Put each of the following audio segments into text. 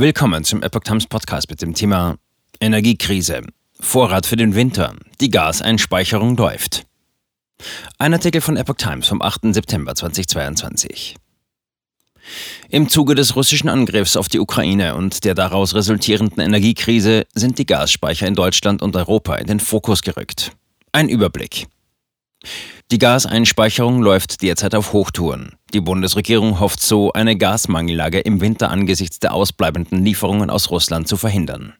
Willkommen zum Epoch Times Podcast mit dem Thema Energiekrise. Vorrat für den Winter. Die Gaseinspeicherung läuft. Ein Artikel von Epoch Times vom 8. September 2022. Im Zuge des russischen Angriffs auf die Ukraine und der daraus resultierenden Energiekrise sind die Gasspeicher in Deutschland und Europa in den Fokus gerückt. Ein Überblick. Die Gaseinspeicherung läuft derzeit auf Hochtouren. Die Bundesregierung hofft so, eine Gasmangellage im Winter angesichts der ausbleibenden Lieferungen aus Russland zu verhindern.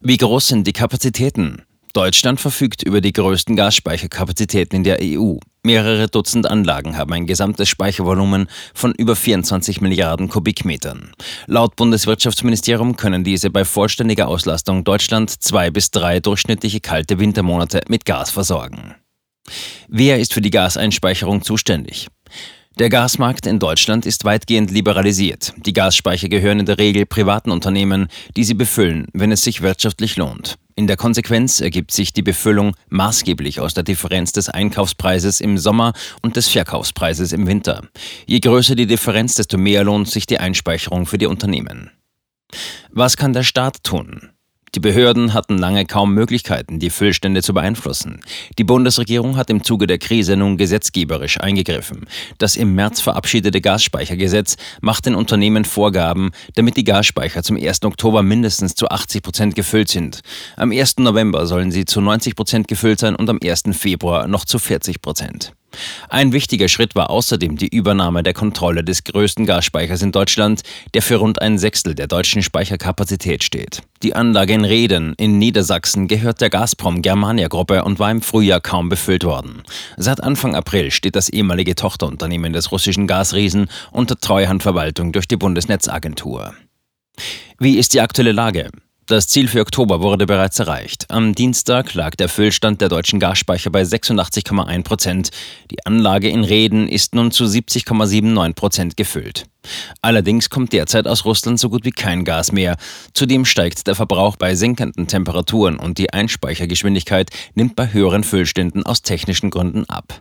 Wie groß sind die Kapazitäten? Deutschland verfügt über die größten Gasspeicherkapazitäten in der EU. Mehrere Dutzend Anlagen haben ein gesamtes Speichervolumen von über 24 Milliarden Kubikmetern. Laut Bundeswirtschaftsministerium können diese bei vollständiger Auslastung Deutschland zwei bis drei durchschnittliche kalte Wintermonate mit Gas versorgen. Wer ist für die Gaseinspeicherung zuständig? Der Gasmarkt in Deutschland ist weitgehend liberalisiert. Die Gasspeicher gehören in der Regel privaten Unternehmen, die sie befüllen, wenn es sich wirtschaftlich lohnt. In der Konsequenz ergibt sich die Befüllung maßgeblich aus der Differenz des Einkaufspreises im Sommer und des Verkaufspreises im Winter. Je größer die Differenz, desto mehr lohnt sich die Einspeicherung für die Unternehmen. Was kann der Staat tun? Die Behörden hatten lange kaum Möglichkeiten, die Füllstände zu beeinflussen. Die Bundesregierung hat im Zuge der Krise nun gesetzgeberisch eingegriffen. Das im März verabschiedete Gasspeichergesetz macht den Unternehmen Vorgaben, damit die Gasspeicher zum 1. Oktober mindestens zu 80 Prozent gefüllt sind. Am 1. November sollen sie zu 90 Prozent gefüllt sein und am 1. Februar noch zu 40 Prozent. Ein wichtiger Schritt war außerdem die Übernahme der Kontrolle des größten Gasspeichers in Deutschland, der für rund ein Sechstel der deutschen Speicherkapazität steht. Die Anlage in Reden in Niedersachsen gehört der Gazprom Germania Gruppe und war im Frühjahr kaum befüllt worden. Seit Anfang April steht das ehemalige Tochterunternehmen des russischen Gasriesen unter Treuhandverwaltung durch die Bundesnetzagentur. Wie ist die aktuelle Lage? Das Ziel für Oktober wurde bereits erreicht. Am Dienstag lag der Füllstand der deutschen Gasspeicher bei 86,1 Prozent. Die Anlage in Reden ist nun zu 70,79 Prozent gefüllt. Allerdings kommt derzeit aus Russland so gut wie kein Gas mehr. Zudem steigt der Verbrauch bei sinkenden Temperaturen und die Einspeichergeschwindigkeit nimmt bei höheren Füllständen aus technischen Gründen ab.